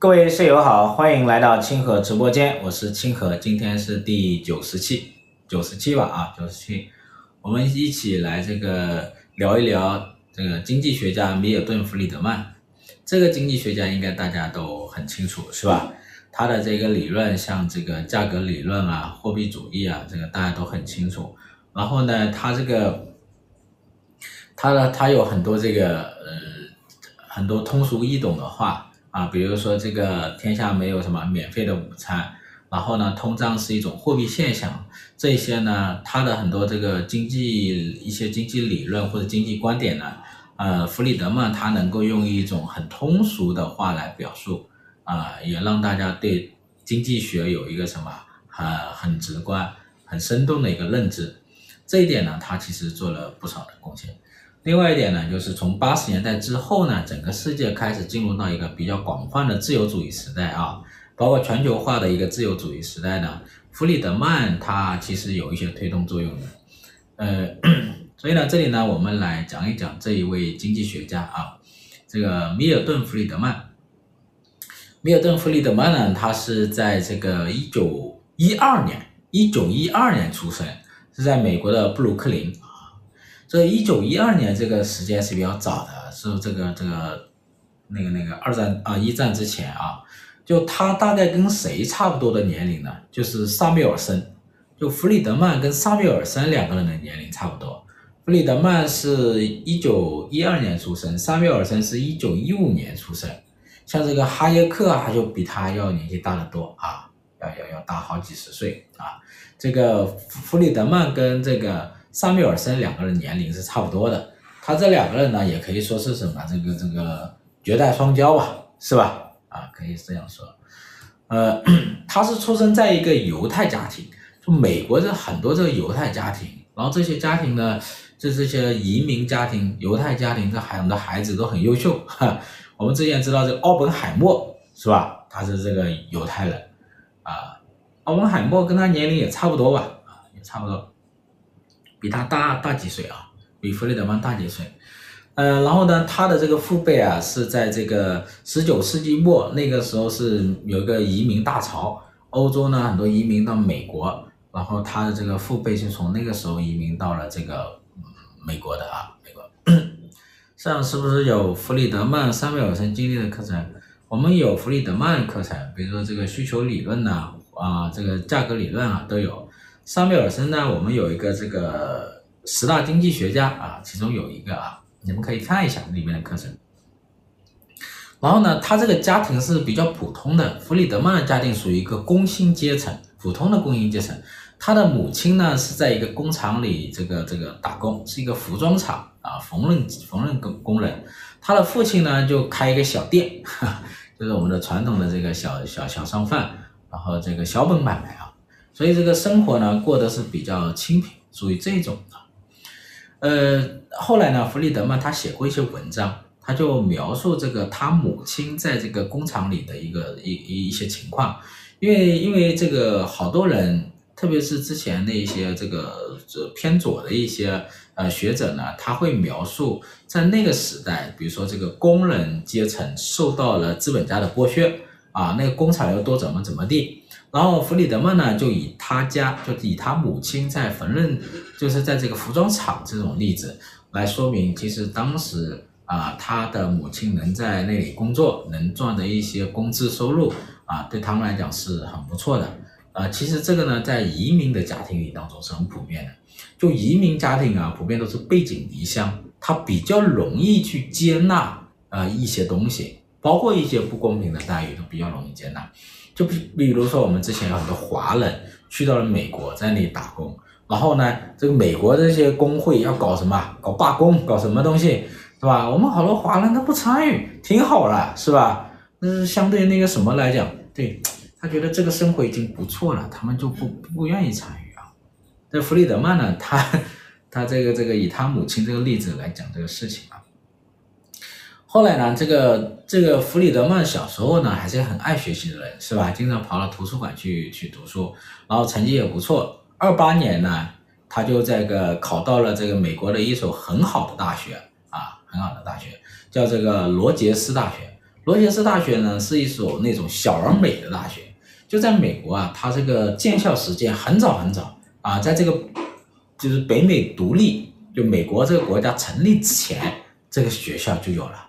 各位室友好，欢迎来到清河直播间，我是清河，今天是第九十期，九十七吧啊，九十七，我们一起来这个聊一聊这个经济学家米尔顿·弗里德曼。这个经济学家应该大家都很清楚，是吧？他的这个理论，像这个价格理论啊、货币主义啊，这个大家都很清楚。然后呢，他这个，他呢他有很多这个呃很多通俗易懂的话。啊，比如说这个天下没有什么免费的午餐，然后呢，通胀是一种货币现象，这些呢，他的很多这个经济一些经济理论或者经济观点呢，呃，弗里德曼他能够用一种很通俗的话来表述，啊，也让大家对经济学有一个什么很很直观、很生动的一个认知，这一点呢，他其实做了不少的贡献。另外一点呢，就是从八十年代之后呢，整个世界开始进入到一个比较广泛的自由主义时代啊，包括全球化的一个自由主义时代呢，弗里德曼他其实有一些推动作用的，呃，所以呢，这里呢，我们来讲一讲这一位经济学家啊，这个米尔顿·弗里德曼。米尔顿·弗里德曼呢，他是在这个一九一二年，一九一二年出生，是在美国的布鲁克林。这一九一二年这个时间是比较早的，是这个这个那个那个二战啊一战之前啊，就他大概跟谁差不多的年龄呢？就是萨缪尔森，就弗里德曼跟萨缪尔森两个人的年龄差不多。弗里德曼是一九一二年出生，萨缪尔森是一九一五年出生。像这个哈耶克啊，就比他要年纪大得多啊，要要要大好几十岁啊。这个弗里德曼跟这个。萨缪尔森两个人年龄是差不多的，他这两个人呢，也可以说是什么这个这个绝代双骄吧，是吧？啊，可以这样说。呃，他是出生在一个犹太家庭，就美国的很多这个犹太家庭，然后这些家庭呢，就这些移民家庭、犹太家庭，这很多孩子都很优秀。哈，我们之前知道这个奥本海默是吧？他是这个犹太人啊，奥本海默跟他年龄也差不多吧？啊，也差不多。比他大大几岁啊？比弗里德曼大几岁？呃，然后呢，他的这个父辈啊，是在这个十九世纪末，那个时候是有一个移民大潮，欧洲呢很多移民到美国，然后他的这个父辈是从那个时候移民到了这个美国的啊，美国。上是不是有弗里德曼、萨缪尔森经历的课程？我们有弗里德曼课程，比如说这个需求理论呐，啊，这个价格理论啊都有。萨缪尔森呢，我们有一个这个十大经济学家啊，其中有一个啊，你们可以看一下里面的课程。然后呢，他这个家庭是比较普通的，弗里德曼的家庭属于一个工薪阶层，普通的工薪阶层。他的母亲呢是在一个工厂里这个这个打工，是一个服装厂啊，缝纫缝纫工工人。他的父亲呢就开一个小店，就是我们的传统的这个小小小商贩，然后这个小本买卖啊。所以这个生活呢，过得是比较清贫，属于这种的。呃，后来呢，弗里德曼他写过一些文章，他就描述这个他母亲在这个工厂里的一个一一一些情况。因为因为这个好多人，特别是之前那一些这个这偏左的一些呃学者呢，他会描述在那个时代，比如说这个工人阶层受到了资本家的剥削啊，那个工厂又多怎么怎么地。然后弗里德曼呢，就以他家，就以他母亲在缝纫，就是在这个服装厂这种例子来说明，其实当时啊，他的母亲能在那里工作，能赚的一些工资收入啊，对他们来讲是很不错的。啊，其实这个呢，在移民的家庭里当中是很普遍的。就移民家庭啊，普遍都是背井离乡，他比较容易去接纳啊一些东西，包括一些不公平的待遇都比较容易接纳。就比比如说，我们之前有很多华人去到了美国，在那里打工，然后呢，这个美国这些工会要搞什么，搞罢工，搞什么东西，是吧？我们好多华人他不参与，挺好了，是吧？那是相对那个什么来讲，对，他觉得这个生活已经不错了，他们就不不愿意参与啊。这弗里德曼呢，他他这个这个以他母亲这个例子来讲这个事情啊。后来呢，这个这个弗里德曼小时候呢，还是很爱学习的人，是吧？经常跑到图书馆去去读书，然后成绩也不错。二八年呢，他就这个考到了这个美国的一所很好的大学啊，很好的大学，叫这个罗杰斯大学。罗杰斯大学呢是一所那种小而美的大学，就在美国啊，它这个建校时间很早很早啊，在这个就是北美独立，就美国这个国家成立之前，这个学校就有了。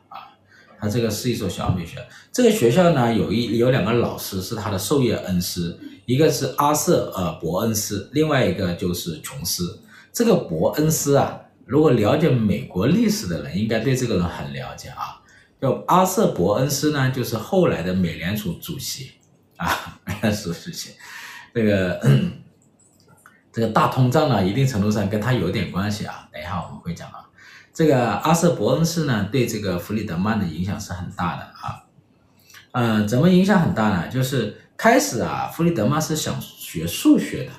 它这个是一所小美学校，这个学校呢有一有两个老师是他的授业恩师，一个是阿瑟呃伯恩斯，另外一个就是琼斯。这个伯恩斯啊，如果了解美国历史的人，应该对这个人很了解啊。就阿瑟伯恩斯呢，就是后来的美联储主席啊，美联储主席，这个 这个大通胀呢，一定程度上跟他有点关系啊。等一下我们会讲啊，这个阿瑟伯恩斯呢，对这个弗里德曼的影响是很大的啊。呃，怎么影响很大呢？就是开始啊，弗里德曼是想学数学的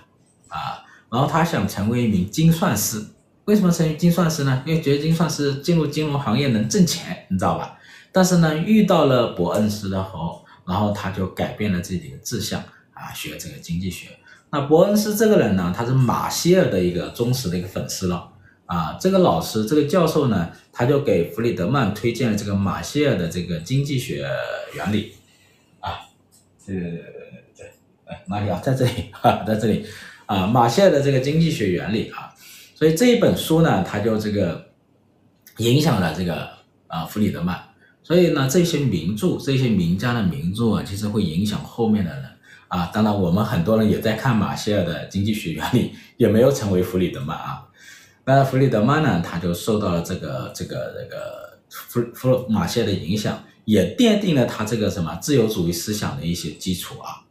啊，然后他想成为一名精算师。为什么成为精算师呢？因为觉得精算师进入金融行业能挣钱，你知道吧？但是呢，遇到了伯恩斯的后，然后他就改变了自己的志向啊，学这个经济学。那伯恩斯这个人呢，他是马歇尔的一个忠实的一个粉丝了啊。这个老师，这个教授呢，他就给弗里德曼推荐了这个马歇尔的这个经济学原理啊。这个对，哎，哪里啊？在这里哈，在这里啊，马歇尔的这个经济学原理啊。所以这一本书呢，他就这个影响了这个啊弗里德曼。所以呢，这些名著，这些名家的名著啊，其实会影响后面的人啊。当然，我们很多人也在看马歇尔的经济学原理，也没有成为弗里德曼啊。那弗里德曼呢，他就受到了这个这个这个弗弗洛马歇的影响，也奠定了他这个什么自由主义思想的一些基础啊。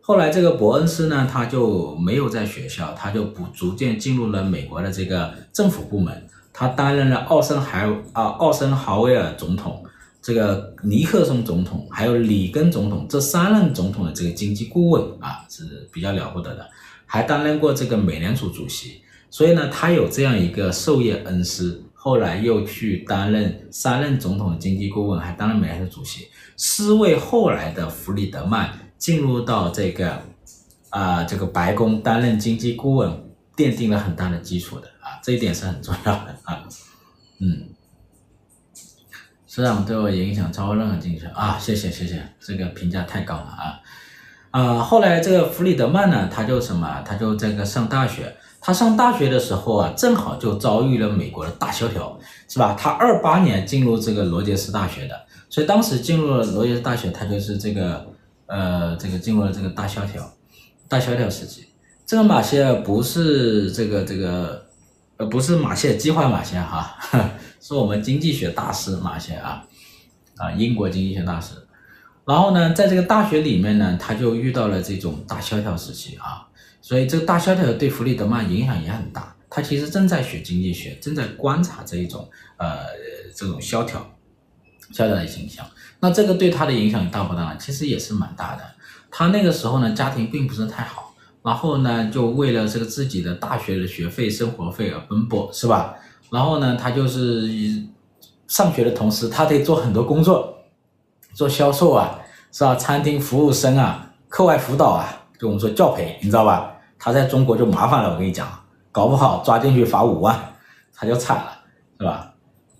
后来这个伯恩斯呢，他就没有在学校，他就不逐渐进入了美国的这个政府部门。他担任了奥森海啊奥森豪威尔总统、这个尼克松总统还有里根总统这三任总统的这个经济顾问啊，是比较了不得的，还担任过这个美联储主席，所以呢，他有这样一个授业恩师，后来又去担任三任总统的经济顾问，还担任美联储主席，是为后来的弗里德曼进入到这个啊这个白宫担任经济顾问奠定了很大的基础的啊。这一点是很重要的啊，嗯，师长对我影响超过任何经济学啊，谢谢谢谢，这个评价太高了啊，啊，后来这个弗里德曼呢，他就什么，他就这个上大学，他上大学的时候啊，正好就遭遇了美国的大萧条，是吧？他二八年进入这个罗杰斯大学的，所以当时进入了罗杰斯大学，他就是这个呃，这个进入了这个大萧条，大萧条时期，这个马歇尔不是这个这个。呃，不是马歇尔，计划马歇尔哈，是我们经济学大师马歇尔啊，啊，英国经济学大师。然后呢，在这个大学里面呢，他就遇到了这种大萧条时期啊，所以这个大萧条对弗里德曼影响也很大。他其实正在学经济学，正在观察这一种呃这种萧条萧条的形象。那这个对他的影响大不大？其实也是蛮大的。他那个时候呢，家庭并不是太好。然后呢，就为了这个自己的大学的学费、生活费而奔波，是吧？然后呢，他就是上学的同时，他得做很多工作，做销售啊，是吧？餐厅服务生啊，课外辅导啊，就我们说教培，你知道吧？他在中国就麻烦了，我跟你讲，搞不好抓进去罚五万，他就惨了，是吧？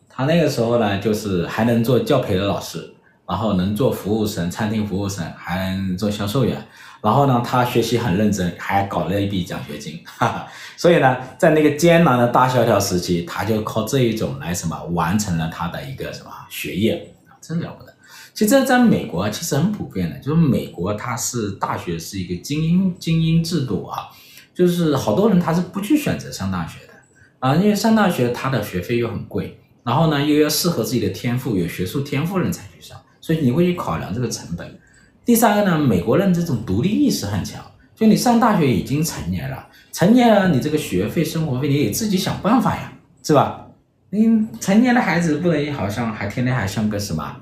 他那个时候呢，就是还能做教培的老师，然后能做服务生、餐厅服务生，还能做销售员。然后呢，他学习很认真，还搞了一笔奖学金，哈哈。所以呢，在那个艰难的大萧条时期，他就靠这一种来什么完成了他的一个什么学业，真了不得。其实在美国其实很普遍的，就是美国它是大学是一个精英精英制度啊，就是好多人他是不去选择上大学的啊，因为上大学他的学费又很贵，然后呢又要适合自己的天赋，有学术天赋人才去上，所以你会去考量这个成本。第三个呢，美国人这种独立意识很强，就你上大学已经成年了，成年了，你这个学费、生活费你得自己想办法呀，是吧？你成年的孩子不能好像还天天还像个什么，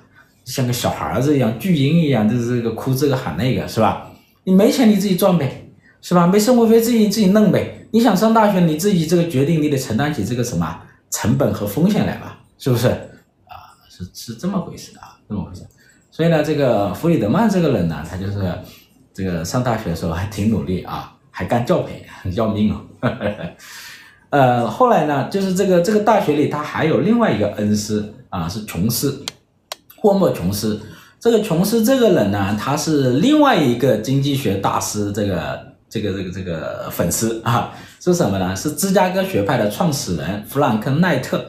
像个小孩子一样，巨婴一样，就是这个哭这个喊那个，是吧？你没钱你自己赚呗，是吧？没生活费自己自己弄呗。你想上大学，你自己这个决定，你得承担起这个什么成本和风险来吧，是不是？啊，是是这么回事啊，这么回事。所以呢，这个弗里德曼这个人呢，他就是这个上大学的时候还挺努力啊，还干教培，很要命哦。呃，后来呢，就是这个这个大学里他还有另外一个恩师啊，是琼斯，霍默琼斯。这个琼斯这个人呢，他是另外一个经济学大师，这个这个这个这个粉丝啊，是什么呢？是芝加哥学派的创始人弗兰克奈特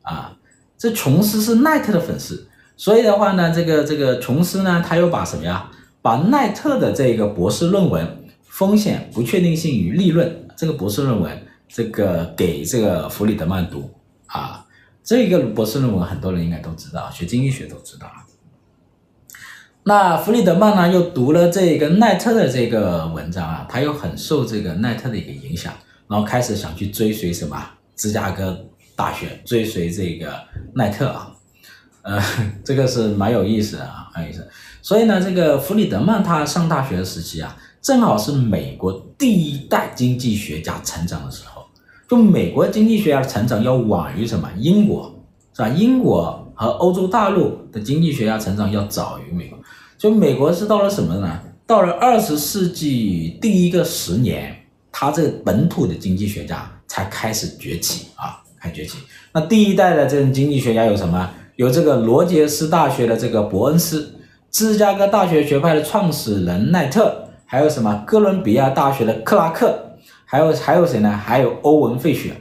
啊。这琼斯是奈特的粉丝，所以的话呢，这个这个琼斯呢，他又把什么呀？把奈特的这个博士论文《风险、不确定性与利润》这个博士论文，这个给这个弗里德曼读啊。这个博士论文很多人应该都知道，学经济学都知道。那弗里德曼呢，又读了这个奈特的这个文章啊，他又很受这个奈特的一个影响，然后开始想去追随什么芝加哥大学，追随这个奈特啊，呃，这个是蛮有意思的啊，蛮有意思。所以呢，这个弗里德曼他上大学的时期啊，正好是美国第一代经济学家成长的时候。就美国经济学家的成长要晚于什么？英国是吧？英国和欧洲大陆的经济学家成长要早于美国。就美国是到了什么呢？到了二十世纪第一个十年，他这个本土的经济学家才开始崛起啊，开崛起。那第一代的这种经济学家有什么？有这个罗杰斯大学的这个伯恩斯，芝加哥大学学派的创始人奈特，还有什么？哥伦比亚大学的克拉克，还有还有谁呢？还有欧文费雪，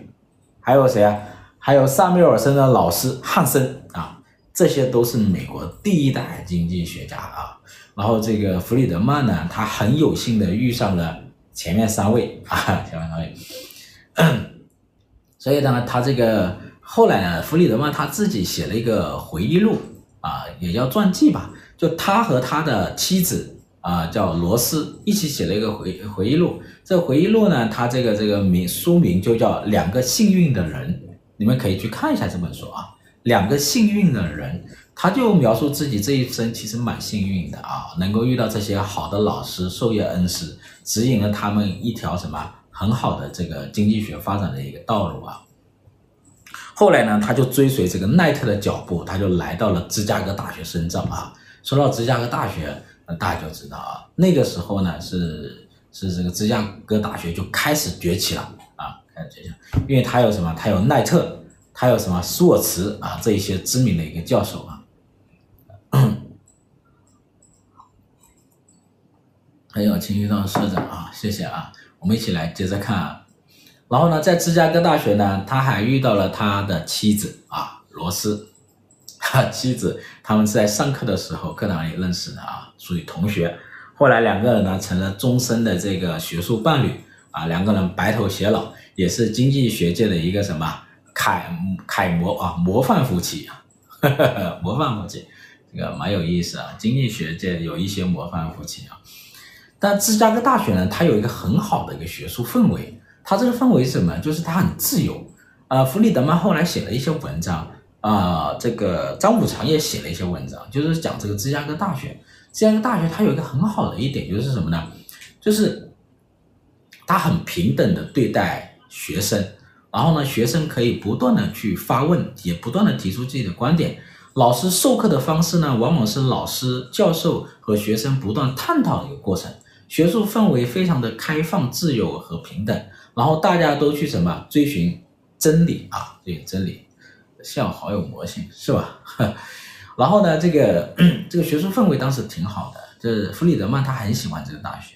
还有谁啊？还有萨缪尔森的老师汉森啊。这些都是美国第一代经济学家啊，然后这个弗里德曼呢，他很有幸的遇上了前面三位啊，前面三位，所以呢，他这个后来呢，弗里德曼他自己写了一个回忆录啊，也叫传记吧，就他和他的妻子啊，叫罗斯一起写了一个回回忆录。这回忆录呢，他这个这个名书名就叫《两个幸运的人》，你们可以去看一下这本书啊。两个幸运的人，他就描述自己这一生其实蛮幸运的啊，能够遇到这些好的老师、授业恩师，指引了他们一条什么很好的这个经济学发展的一个道路啊。后来呢，他就追随这个奈特的脚步，他就来到了芝加哥大学深造啊。说到芝加哥大学，那大家就知道啊，那个时候呢是是这个芝加哥大学就开始崛起了啊，开始崛起，因为他有什么？他有奈特。还有什么苏尔茨啊，这一些知名的一个教授啊，还有秦玉道社长啊，谢谢啊，我们一起来接着看啊。然后呢，在芝加哥大学呢，他还遇到了他的妻子啊，罗斯，哈，妻子，他们是在上课的时候课堂里认识的啊，属于同学。后来两个人呢，成了终身的这个学术伴侣啊，两个人白头偕老，也是经济学界的一个什么？楷楷模啊，模范夫妻啊，模范夫妻，这个蛮有意思啊。经济学界有一些模范夫妻啊，但芝加哥大学呢，它有一个很好的一个学术氛围。它这个氛围是什么？就是它很自由。啊、呃，弗里德曼后来写了一些文章啊、这个张五常也写了一些文章，就是讲这个芝加哥大学。芝加哥大学它有一个很好的一点就是什么呢？就是它很平等的对待学生。然后呢，学生可以不断的去发问，也不断的提出自己的观点。老师授课的方式呢，往往是老师、教授和学生不断探讨的一个过程。学术氛围非常的开放、自由和平等。然后大家都去什么追寻真理啊？追寻真理，笑好有魔性，是吧？然后呢，这个 这个学术氛围当时挺好的。就是弗里德曼他很喜欢这个大学。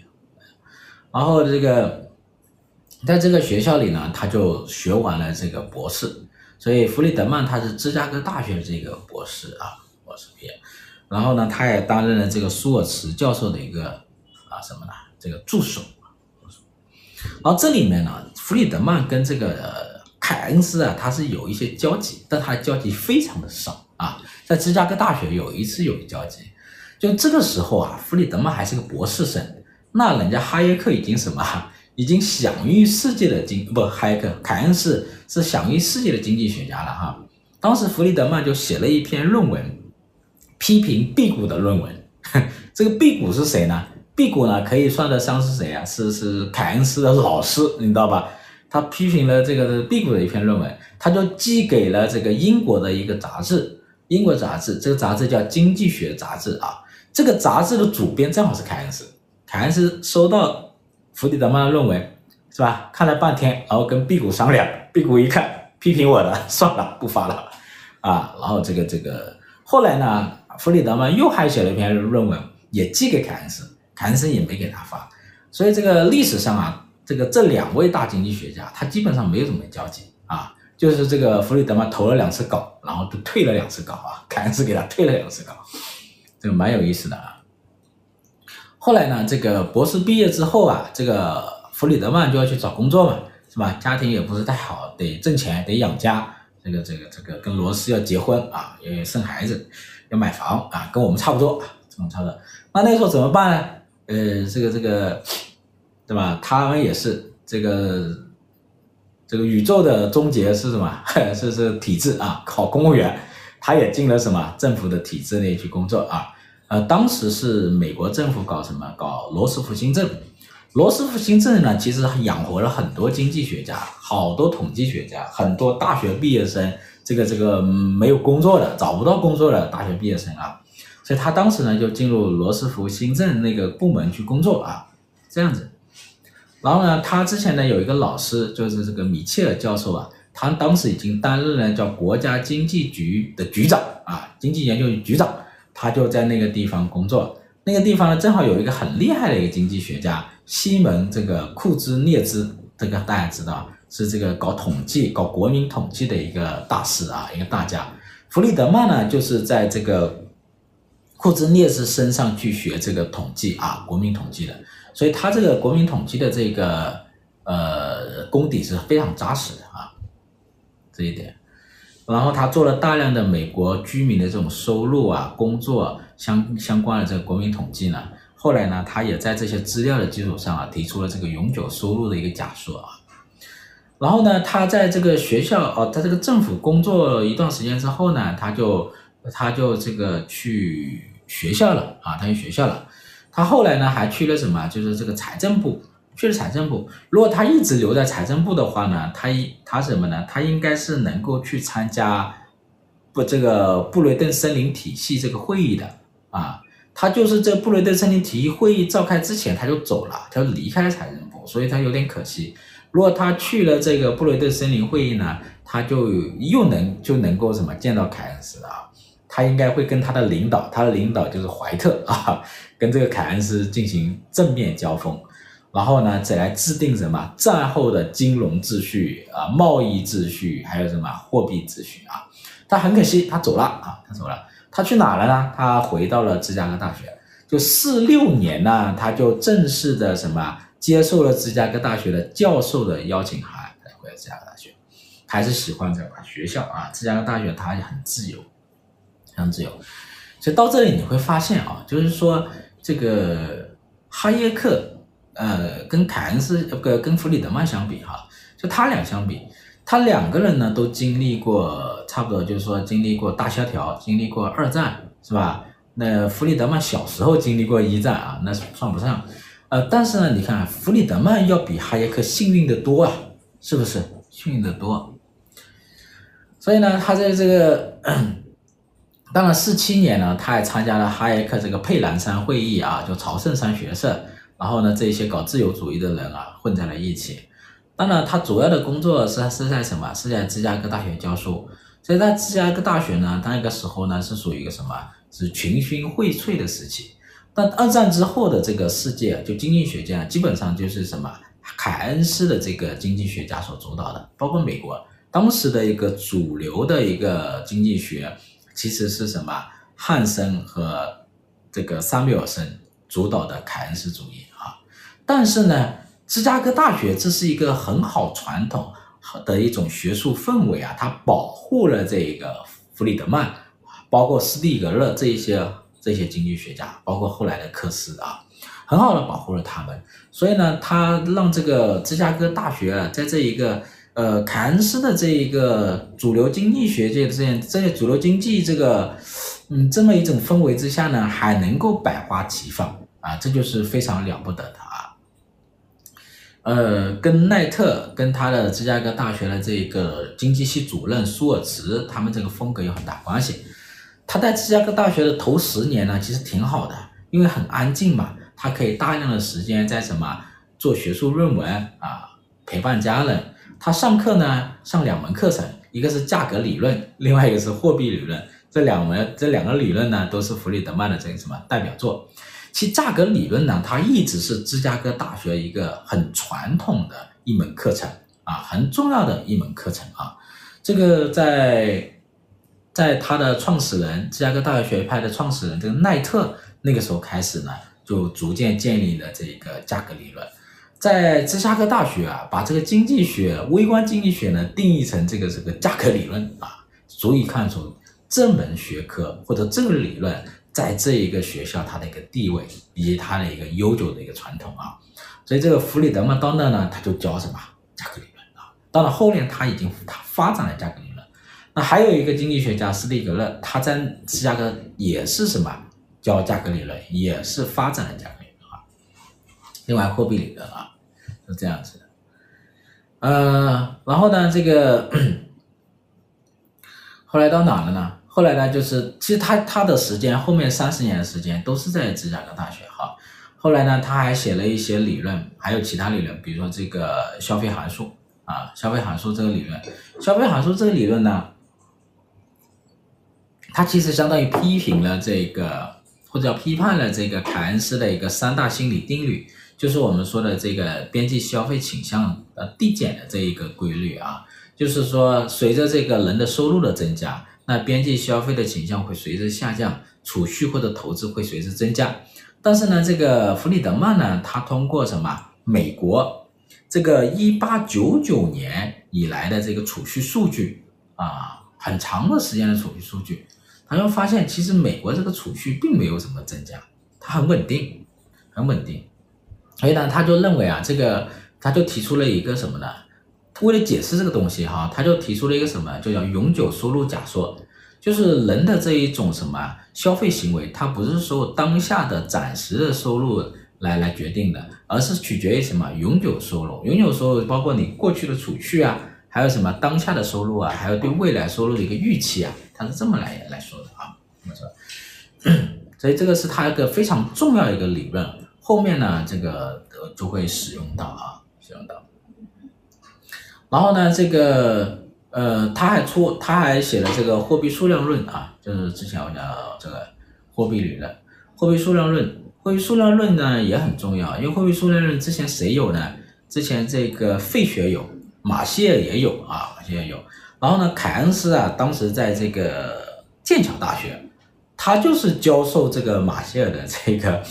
然后这个。在这个学校里呢，他就学完了这个博士，所以弗里德曼他是芝加哥大学的这个博士啊，博士毕业。然后呢，他也担任了这个舒尔茨教授的一个啊什么呢？这个助手。然后这里面呢，弗里德曼跟这个凯恩斯啊，他是有一些交集，但他交集非常的少啊。在芝加哥大学有一次有一交集，就这个时候啊，弗里德曼还是个博士生，那人家哈耶克已经什么？已经享誉世界的经不，哈耶克凯恩斯是享誉世界的经济学家了哈。当时弗里德曼就写了一篇论文，批评毕谷的论文。这个毕谷是谁呢？毕谷呢可以算得上是谁啊？是是凯恩斯的老师，你知道吧？他批评了这个毕谷的一篇论文，他就寄给了这个英国的一个杂志，英国杂志，这个杂志叫《经济学杂志》啊。这个杂志的主编正好是凯恩斯，凯恩斯收到。弗里德曼的论文是吧？看了半天，然后跟辟谷商量，辟谷一看批评我的，算了，不发了啊。然后这个这个后来呢，弗里德曼又还写了一篇论文，也寄给凯恩斯，凯恩斯也没给他发。所以这个历史上啊，这个这两位大经济学家，他基本上没有什么交集啊。就是这个弗里德曼投了两次稿，然后就退了两次稿啊，凯恩斯给他退了两次稿，这个蛮有意思的啊。后来呢，这个博士毕业之后啊，这个弗里德曼就要去找工作嘛，是吧？家庭也不是太好，得挣钱，得养家。这个这个这个跟罗斯要结婚啊，要生孩子，要买房啊，跟我们差不多，这种差不多。那那时候怎么办呢？呃，这个这个，对吧？他们也是这个这个宇宙的终结是什么？是是体制啊，考公务员。他也进了什么政府的体制内去工作啊。呃，当时是美国政府搞什么？搞罗斯福新政。罗斯福新政呢，其实养活了很多经济学家，好多统计学家，很多大学毕业生，这个这个没有工作的，找不到工作的大学毕业生啊。所以他当时呢就进入罗斯福新政那个部门去工作啊，这样子。然后呢，他之前呢有一个老师，就是这个米切尔教授啊，他当时已经担任了叫国家经济局的局长啊，经济研究局局长。他就在那个地方工作，那个地方呢，正好有一个很厉害的一个经济学家西蒙这个库兹涅兹，这个大家知道是这个搞统计、搞国民统计的一个大师啊，一个大家。弗里德曼呢，就是在这个库兹涅兹身上去学这个统计啊，国民统计的，所以他这个国民统计的这个呃功底是非常扎实的啊，这一点。然后他做了大量的美国居民的这种收入啊、工作相相关的这个国民统计呢。后来呢，他也在这些资料的基础上啊，提出了这个永久收入的一个假说啊。然后呢，他在这个学校哦，在这个政府工作一段时间之后呢，他就他就这个去学校了啊，他去学校了。他后来呢，还去了什么？就是这个财政部。去了财政部，如果他一直留在财政部的话呢，他一他什么呢？他应该是能够去参加不这个布雷顿森林体系这个会议的啊。他就是这布雷顿森林体系会议召开之前他就走了，他就离开了财政部，所以他有点可惜。如果他去了这个布雷顿森林会议呢，他就又能就能够什么见到凯恩斯了，他应该会跟他的领导，他的领导就是怀特啊，跟这个凯恩斯进行正面交锋。然后呢，再来制定什么战后的金融秩序啊、贸易秩序，还有什么货币秩序啊？他很可惜，他走了啊，他走了，他去哪了呢？他回到了芝加哥大学。就四六年呢，他就正式的什么接受了芝加哥大学的教授的邀请函，来回到芝加哥大学。还是喜欢这个学校啊，芝加哥大学它也很自由，很自由。所以到这里你会发现啊，就是说这个哈耶克。呃，跟凯恩斯呃跟弗里德曼相比哈，就他俩相比，他两个人呢都经历过差不多，就是说经历过大萧条，经历过二战，是吧？那弗里德曼小时候经历过一战啊，那算不上。呃，但是呢，你看弗里德曼要比哈耶克幸运的多啊，是不是？幸运的多。所以呢，他在这个，当然四七年呢，他还参加了哈耶克这个佩兰山会议啊，就朝圣山学社。然后呢，这些搞自由主义的人啊，混在了一起。当然，他主要的工作是是在什么？是在芝加哥大学教书。所以在芝加哥大学呢，那个时候呢，是属于一个什么？是群星荟萃的时期。但二战之后的这个世界，就经济学界，基本上就是什么？凯恩斯的这个经济学家所主导的，包括美国当时的一个主流的一个经济学，其实是什么？汉森和这个萨缪尔森主导的凯恩斯主义啊。但是呢，芝加哥大学这是一个很好传统的一种学术氛围啊，它保护了这个弗里德曼，包括斯蒂格勒这一些这些经济学家，包括后来的科斯啊，很好的保护了他们。所以呢，他让这个芝加哥大学啊，在这一个呃凯恩斯的这一个主流经济学界的这样这些主流经济这个嗯这么一种氛围之下呢，还能够百花齐放啊，这就是非常了不得的啊。呃，跟奈特跟他的芝加哥大学的这个经济系主任舒尔茨，他们这个风格有很大关系。他在芝加哥大学的头十年呢，其实挺好的，因为很安静嘛，他可以大量的时间在什么做学术论文啊，陪伴家人。他上课呢，上两门课程，一个是价格理论，另外一个是货币理论。这两门这两个理论呢，都是弗里德曼的这个什么代表作。其价格理论呢，它一直是芝加哥大学一个很传统的一门课程啊，很重要的一门课程啊。这个在在他的创始人，芝加哥大学学派的创始人这个奈特那个时候开始呢，就逐渐建立了这个价格理论。在芝加哥大学啊，把这个经济学、微观经济学呢定义成这个这个价格理论啊，足以看出这门学科或者这个理论在这一个学校它的一个地位以及它的一个悠久的一个传统啊。所以这个弗里德曼到那呢，他就教什么价格理论啊。到了后面，他已经他发展了价格理论。那还有一个经济学家斯蒂格勒，他在芝加哥也是什么教价格理论，也是发展了价格。另外货币理论啊。是这样子的，呃，然后呢，这个 后来到哪了呢？后来呢，就是其实他他的时间后面三十年的时间都是在芝加哥大学哈。后来呢，他还写了一些理论，还有其他理论，比如说这个消费函数啊，消费函数这个理论，消费函数这个理论呢，它其实相当于批评了这个或者叫批判了这个凯恩斯的一个三大心理定律。就是我们说的这个边际消费倾向呃递减的这一个规律啊，就是说随着这个人的收入的增加，那边际消费的倾向会随着下降，储蓄或者投资会随之增加。但是呢，这个弗里德曼呢，他通过什么美国这个一八九九年以来的这个储蓄数据啊，很长的时间的储蓄数据，他就发现其实美国这个储蓄并没有什么增加，它很稳定，很稳定。所以呢，他就认为啊，这个他就提出了一个什么呢？为了解释这个东西哈，他就提出了一个什么，就叫永久收入假说，就是人的这一种什么消费行为，它不是说当下的暂时的收入来来决定的，而是取决于什么永久收入。永久收入包括你过去的储蓄啊，还有什么当下的收入啊，还有对未来收入的一个预期啊，他是这么来来说的啊。那么说，所以这个是他一个非常重要一个理论。后面呢，这个就会使用到啊，使用到。然后呢，这个呃，他还出，他还写了这个货币数量论啊，就是之前我讲这个货币理论，货币数量论，货币数量论呢也很重要，因为货币数量论之前谁有呢？之前这个费雪有，马歇尔也有啊，马歇尔有。然后呢，凯恩斯啊，当时在这个剑桥大学，他就是教授这个马歇尔的这个。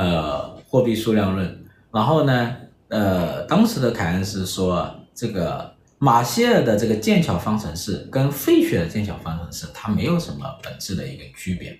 呃，货币数量论，然后呢，呃，当时的凯恩斯说，这个马歇尔的这个剑桥方程式跟费雪的剑桥方程式，它没有什么本质的一个区别。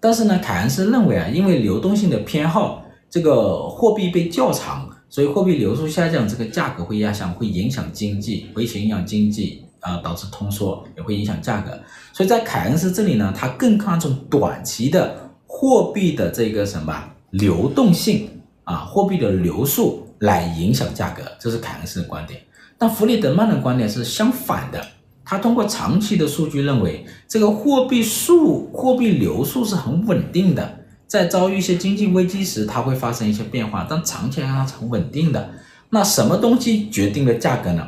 但是呢，凯恩斯认为啊，因为流动性的偏好，这个货币被较长，所以货币流速下降，这个价格会压向，会影响经济，会影响经济啊，导致通缩，也会影响价格。所以在凯恩斯这里呢，他更看重短期的货币的这个什么？流动性啊，货币的流速来影响价格，这是凯恩斯的观点。但弗里德曼的观点是相反的，他通过长期的数据认为，这个货币数、货币流速是很稳定的，在遭遇一些经济危机时，它会发生一些变化，但长期来看它是很稳定的。那什么东西决定了价格呢？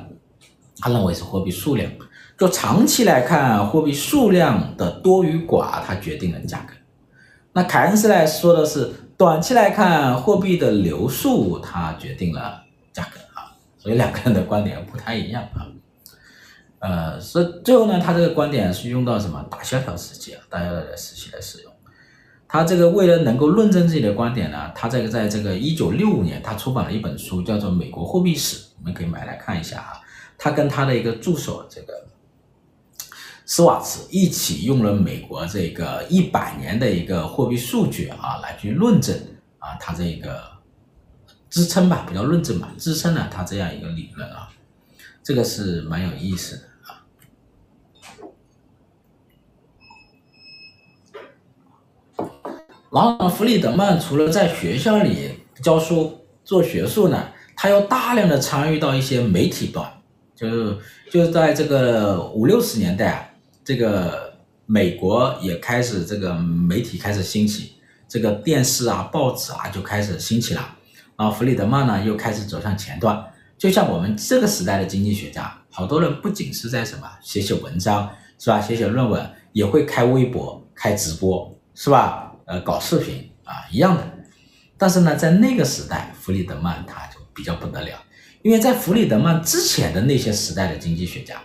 他认为是货币数量。就长期来看，货币数量的多与寡，它决定了价格。那凯恩斯来说的是。短期来看，货币的流速它决定了价格啊，所以两个人的观点不太一样啊。呃，所以最后呢，他这个观点是用到什么大萧条时期啊，大萧条时期来使用。他这个为了能够论证自己的观点呢，他这个在这个一九六五年，他出版了一本书，叫做《美国货币史》，我们可以买来看一下啊。他跟他的一个助手这个。斯瓦茨一起用了美国这个一百年的一个货币数据啊，来去论证啊，他这个支撑吧，不叫论证吧，支撑了他这样一个理论啊，这个是蛮有意思的啊。然后，弗里德曼除了在学校里教书做学术呢，他又大量的参与到一些媒体端，就就在这个五六十年代啊。这个美国也开始这个媒体开始兴起，这个电视啊、报纸啊就开始兴起了。然后弗里德曼呢又开始走向前端，就像我们这个时代的经济学家，好多人不仅是在什么写写文章是吧，写写论文，也会开微博、开直播，是吧？呃，搞视频啊，一样的。但是呢，在那个时代，弗里德曼他就比较不得了，因为在弗里德曼之前的那些时代的经济学家，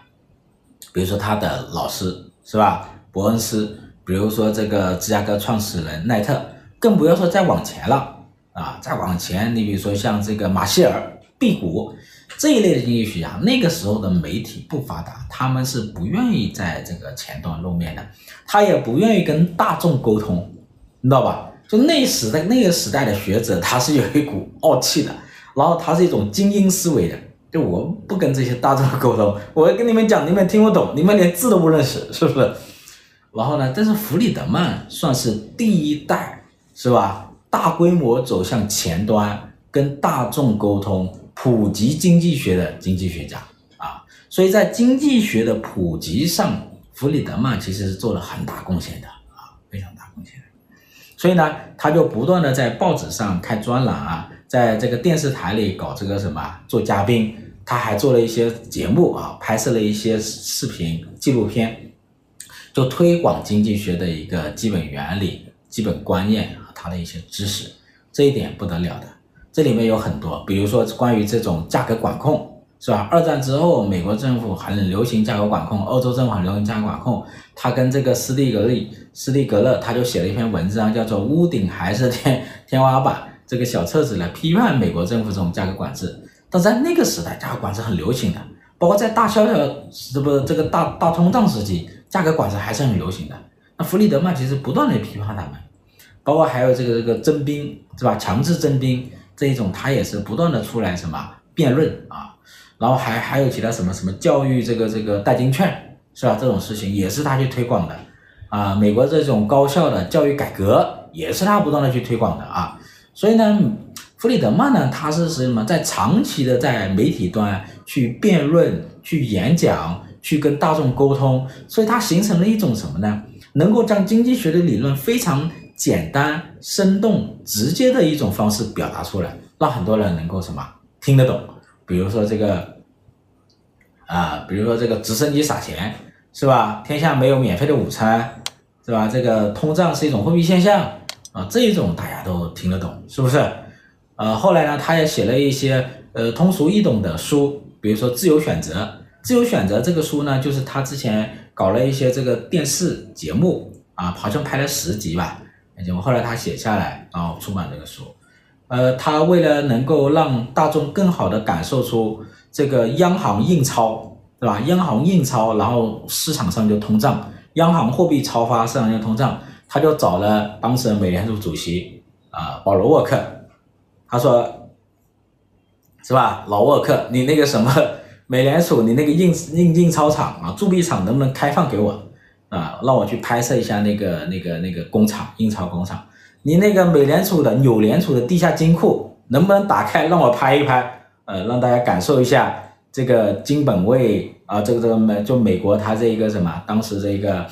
比如说他的老师是吧，伯恩斯，比如说这个芝加哥创始人奈特，更不要说再往前了啊，再往前，你比如说像这个马歇尔、毕古这一类的经济学家，那个时候的媒体不发达，他们是不愿意在这个前端露面的，他也不愿意跟大众沟通，你知道吧？就那时代那个时代的学者，他是有一股傲气的，然后他是一种精英思维的。就我不跟这些大众沟通，我跟你们讲，你们听不懂，你们连字都不认识，是不是？然后呢，但是弗里德曼算是第一代，是吧？大规模走向前端，跟大众沟通、普及经济学的经济学家啊。所以在经济学的普及上，弗里德曼其实是做了很大贡献的，所以呢，他就不断的在报纸上开专栏啊，在这个电视台里搞这个什么做嘉宾，他还做了一些节目啊，拍摄了一些视频纪录片，就推广经济学的一个基本原理、基本观念和他的一些知识，这一点不得了的。这里面有很多，比如说关于这种价格管控。是吧？二战之后，美国政府很流行价格管控，欧洲政府很流行价格管控。他跟这个斯蒂格利、斯蒂格勒，他就写了一篇文章，叫做《屋顶还是天天花板》这个小册子来批判美国政府这种价格管制。但在那个时代，价格管制很流行的，包括在大萧条，这不这个大大通胀时期，价格管制还是很流行的。那弗里德曼其实不断的批判他们，包括还有这个这个征兵，是吧？强制征兵这一种，他也是不断的出来什么辩论啊。然后还还有其他什么什么教育这个这个代金券是吧？这种事情也是他去推广的啊。美国这种高校的教育改革也是他不断的去推广的啊。所以呢，弗里德曼呢，他是什么？在长期的在媒体端去辩论、去演讲、去跟大众沟通，所以他形成了一种什么呢？能够将经济学的理论非常简单、生动、直接的一种方式表达出来，让很多人能够什么听得懂。比如说这个，啊，比如说这个直升机撒钱，是吧？天下没有免费的午餐，是吧？这个通胀是一种货币现象啊，这一种大家都听得懂，是不是？呃，后来呢，他也写了一些呃通俗易懂的书，比如说《自由选择》。《自由选择》这个书呢，就是他之前搞了一些这个电视节目啊，好像拍了十集吧，结果后来他写下来，然后出版这个书。呃，他为了能够让大众更好的感受出这个央行印钞，对吧？央行印钞，然后市场上就通胀，央行货币超发，市场就通胀。他就找了当时的美联储主席啊、保罗沃克，他说，是吧？老沃克，你那个什么美联储，你那个印印印钞厂啊，铸币厂能不能开放给我啊？让我去拍摄一下那个那个那个工厂，印钞工厂。你那个美联储的纽联储的地下金库能不能打开让我拍一拍？呃，让大家感受一下这个金本位啊，这个这个美就美国它这一个什么当时这一个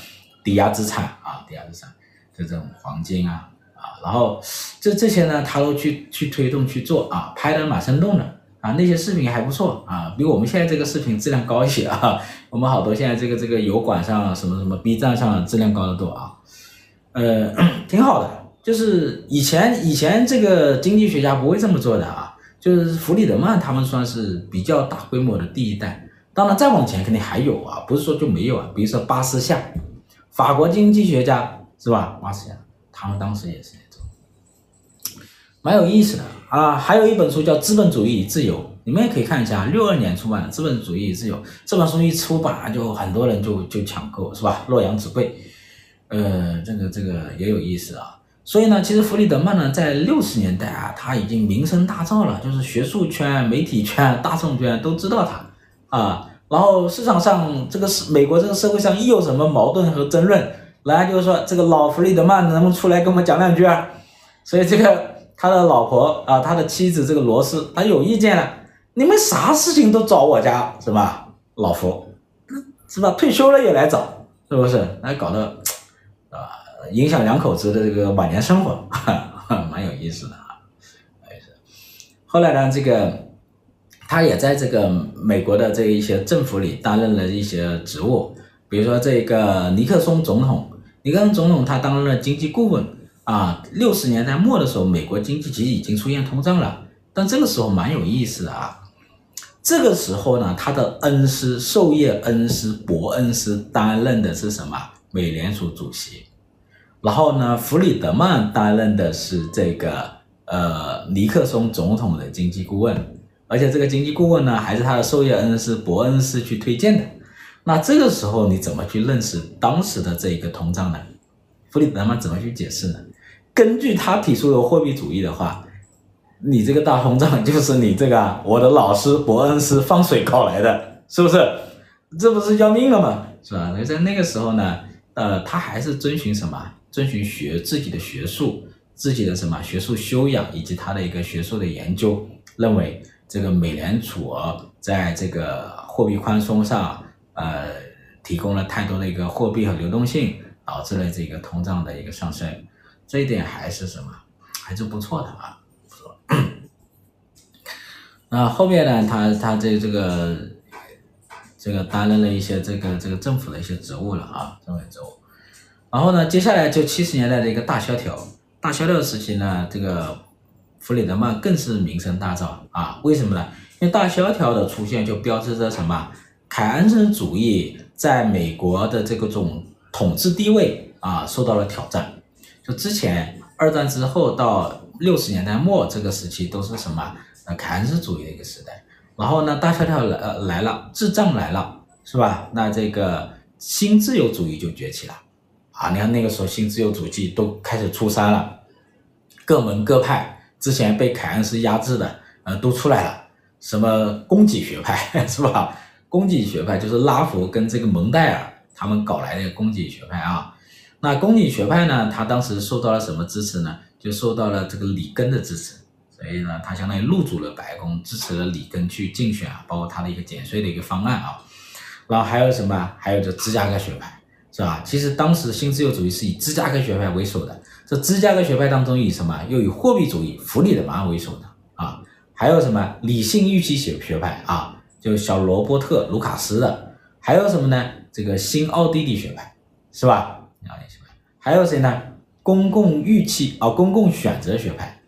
抵押资产啊，抵押资产这种黄金啊啊，然后这这些呢，他都去去推动去做啊，拍的蛮生动的啊，那些视频还不错啊，比我们现在这个视频质量高一些啊，我们好多现在这个这个油管上什么什么 B 站上质量高得多啊，呃，挺好的。就是以前以前这个经济学家不会这么做的啊，就是弗里德曼他们算是比较大规模的第一代，当然再往前肯定还有啊，不是说就没有啊，比如说巴斯夏，法国经济学家是吧？巴斯夏他们当时也是那种，蛮有意思的啊。还有一本书叫《资本主义自由》，你们也可以看一下，六二年出版的《资本主义自由》这本书一出版就很多人就就抢购是吧？洛阳纸贵，呃，这个这个也有意思啊。所以呢，其实弗里德曼呢，在六十年代啊，他已经名声大噪了，就是学术圈、媒体圈、大众圈都知道他啊。然后市场上这个是美国这个社会上一有什么矛盾和争论，来就是说这个老弗里德曼能不能出来跟我们讲两句啊？所以这个他的老婆啊，他的妻子这个罗斯，他有意见了，你们啥事情都找我家是吧？老弗，是吧？退休了也来找，是不是？来搞得啊。影响两口子的这个晚年生活，哈哈，蛮有意思的啊。后来呢，这个他也在这个美国的这一些政府里担任了一些职务，比如说这个尼克松总统，尼克松总统他担任了经济顾问啊，六十年代末的时候，美国经济其实已经出现通胀了，但这个时候蛮有意思的啊，这个时候呢，他的恩师、授业恩师伯恩斯担任的是什么？美联储主席，然后呢，弗里德曼担任的是这个呃尼克松总统的经济顾问，而且这个经济顾问呢，还是他的授业恩师伯恩斯去推荐的。那这个时候你怎么去认识当时的这一个通胀呢？弗里德曼怎么去解释呢？根据他提出的货币主义的话，你这个大通胀就是你这个我的老师伯恩斯放水搞来的，是不是？这不是要命了吗？是吧？所以在那个时候呢，呃，他还是遵循什么？遵循学自己的学术、自己的什么学术修养以及他的一个学术的研究，认为这个美联储在这个货币宽松上。呃，提供了太多的一个货币和流动性，导致了这个通胀的一个上升，这一点还是什么，还是不错的啊，不错。那后面呢，他他这这个这个担任了一些这个这个政府的一些职务了啊，政府职务。然后呢，接下来就七十年代的一个大萧条，大萧条时期呢，这个弗里德曼更是名声大噪啊，为什么呢？因为大萧条的出现就标志着什么？凯恩斯主义在美国的这个种统治地位啊受到了挑战。就之前二战之后到六十年代末这个时期都是什么？呃，凯恩斯主义的一个时代。然后呢，大萧条来呃来了，滞胀来了，是吧？那这个新自由主义就崛起了啊！你看那个时候新自由主义都开始出山了，各门各派之前被凯恩斯压制的呃都出来了，什么供给学派 是吧？供给学派就是拉弗跟这个蒙代尔他们搞来的供给学派啊。那供给学派呢，他当时受到了什么支持呢？就受到了这个里根的支持，所以呢，他相当于入主了白宫，支持了里根去竞选啊，包括他的一个减税的一个方案啊。然后还有什么？还有就芝加哥学派，是吧？其实当时新自由主义是以芝加哥学派为首的，这芝加哥学派当中以什么？又以货币主义弗里德曼为首的啊。还有什么？理性预期学学派啊。就小罗伯特·卢卡斯的，还有什么呢？这个新奥地利学派，是吧？奥地利学派，还有谁呢？公共预期啊，公共选择学派，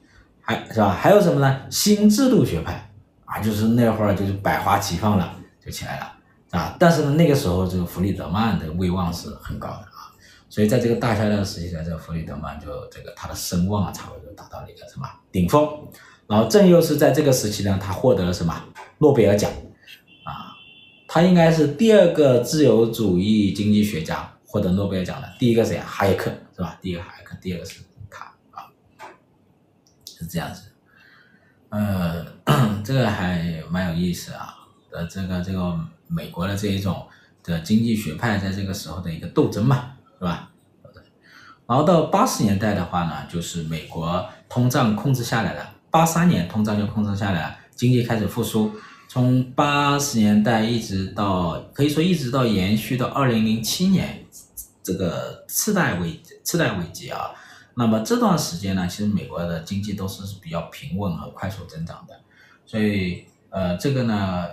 还是吧？还有什么呢？新制度学派啊，就是那会儿就是百花齐放了，就起来了啊。但是呢，那个时候这个弗里德曼的威望是很高的啊，所以在这个大萧条时期，在这个弗里德曼就这个他的声望啊，差不多就达到了一个什么顶峰。然后正又是在这个时期呢，他获得了什么诺贝尔奖啊。他应该是第二个自由主义经济学家获得诺贝尔奖的，第一个谁啊？哈耶克是吧？第一个哈耶克，第二个是他啊，是这样子。呃，这个还蛮有意思啊。呃，这个这个美国的这一种的经济学派在这个时候的一个斗争嘛，是吧？然后到八十年代的话呢，就是美国通胀控制下来了，八三年通胀就控制下来了，经济开始复苏。从八十年代一直到，可以说一直到延续到二零零七年，这个次贷危次贷危机啊，那么这段时间呢，其实美国的经济都是比较平稳和快速增长的，所以呃，这个呢，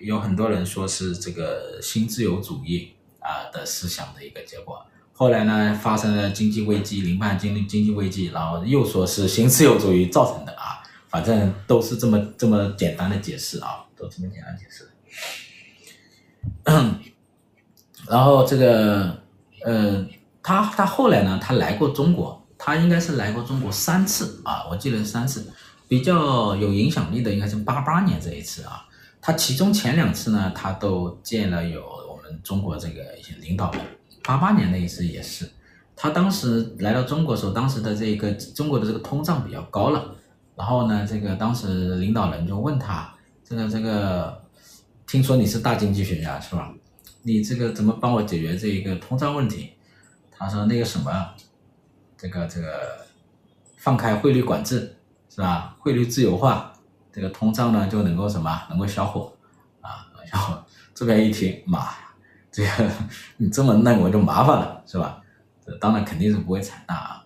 有很多人说是这个新自由主义啊的思想的一个结果。后来呢，发生了经济危机，零八经经济危机，然后又说是新自由主义造成的啊，反正都是这么这么简单的解释啊。都这么简单解释，然后这个，呃，他他后来呢，他来过中国，他应该是来过中国三次啊，我记得三次，比较有影响力的应该是八八年这一次啊，他其中前两次呢，他都见了有我们中国这个一些领导人，八八年那一次也是，他当时来到中国的时候，当时的这个中国的这个通胀比较高了，然后呢，这个当时领导人就问他。这个这个，听说你是大经济学家是吧？你这个怎么帮我解决这一个通胀问题？他说那个什么，这个这个，放开汇率管制是吧？汇率自由化，这个通胀呢就能够什么？能够消火啊？然后这边一听，妈呀，这个你这么弄我就麻烦了是吧？这当然肯定是不会采纳啊。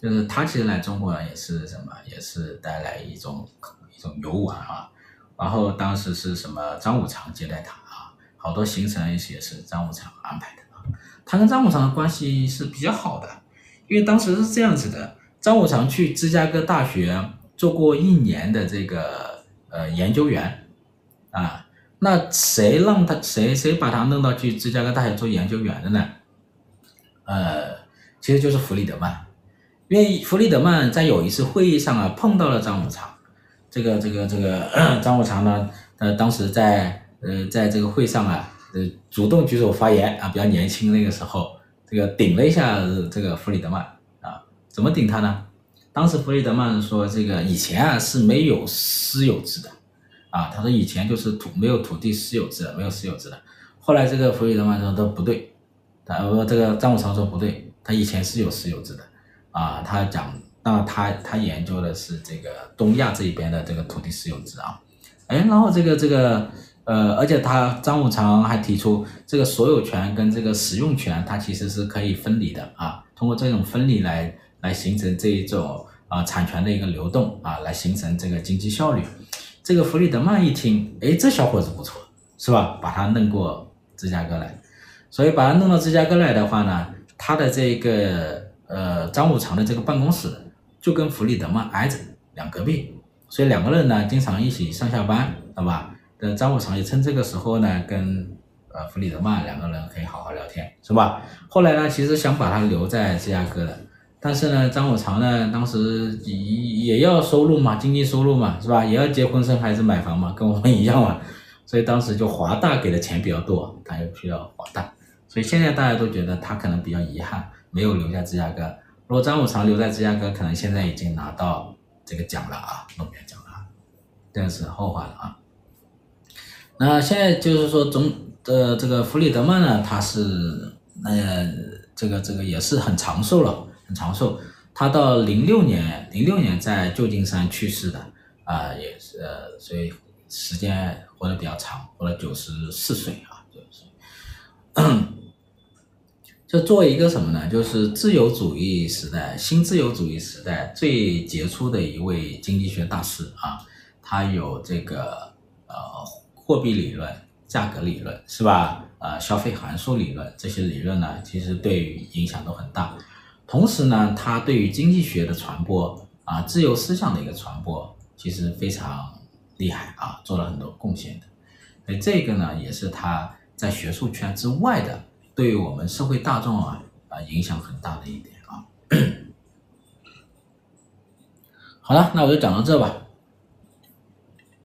就是他其实来中国也是什么？也是带来一种一种游玩啊。然后当时是什么？张五常接待他啊，好多行程也是张五常安排的啊。他跟张五常的关系是比较好的，因为当时是这样子的，张五常去芝加哥大学做过一年的这个呃研究员啊，那谁让他谁谁把他弄到去芝加哥大学做研究员的呢？呃，其实就是弗里德曼，因为弗里德曼在有一次会议上啊碰到了张五常，这个这个这个 张五常呢，呃当时在呃在这个会上啊。呃，主动举手发言啊，比较年轻那个时候，这个顶了一下这个弗里德曼啊，怎么顶他呢？当时弗里德曼说，这个以前啊是没有私有制的，啊，他说以前就是土没有土地私有制的，没有私有制的。后来这个弗里德曼说都不对，他说这个张五常说不对，他以前是有私有制的，啊，他讲，那他他研究的是这个东亚这一边的这个土地私有制啊，哎，然后这个这个。呃，而且他张五常还提出，这个所有权跟这个使用权，它其实是可以分离的啊。通过这种分离来来形成这一种啊产权的一个流动啊，来形成这个经济效率。这个弗里德曼一听，哎，这小伙子不错，是吧？把他弄过芝加哥来，所以把他弄到芝加哥来的话呢，他的这个呃张五常的这个办公室就跟弗里德曼挨着两隔壁，所以两个人呢经常一起上下班，对吧？呃，张五常也趁这个时候呢，跟呃弗里德曼两个人可以好好聊天，是吧？后来呢，其实想把他留在芝加哥的，但是呢，张五常呢，当时也也要收入嘛，经济收入嘛，是吧？也要结婚生孩子买房嘛，跟我们一样嘛，所以当时就华大给的钱比较多，他又去了华大，所以现在大家都觉得他可能比较遗憾，没有留在芝加哥。如果张五常留在芝加哥，可能现在已经拿到这个奖了啊，诺贝尔奖了，这是后话了啊。那现在就是说，总的这个弗里德曼呢，他是呃，这个这个也是很长寿了，很长寿。他到零六年，零六年在旧金山去世的啊、也是呃，所以时间活得比较长，活了九十四岁啊，九十岁。就作为一个什么呢？就是自由主义时代，新自由主义时代最杰出的一位经济学大师啊，他有这个呃。货币理论、价格理论是吧？呃，消费函数理论这些理论呢，其实对于影响都很大。同时呢，他对于经济学的传播啊，自由思想的一个传播，其实非常厉害啊，做了很多贡献的。所以这个呢，也是他在学术圈之外的，对于我们社会大众啊啊影响很大的一点啊。好了，那我就讲到这吧。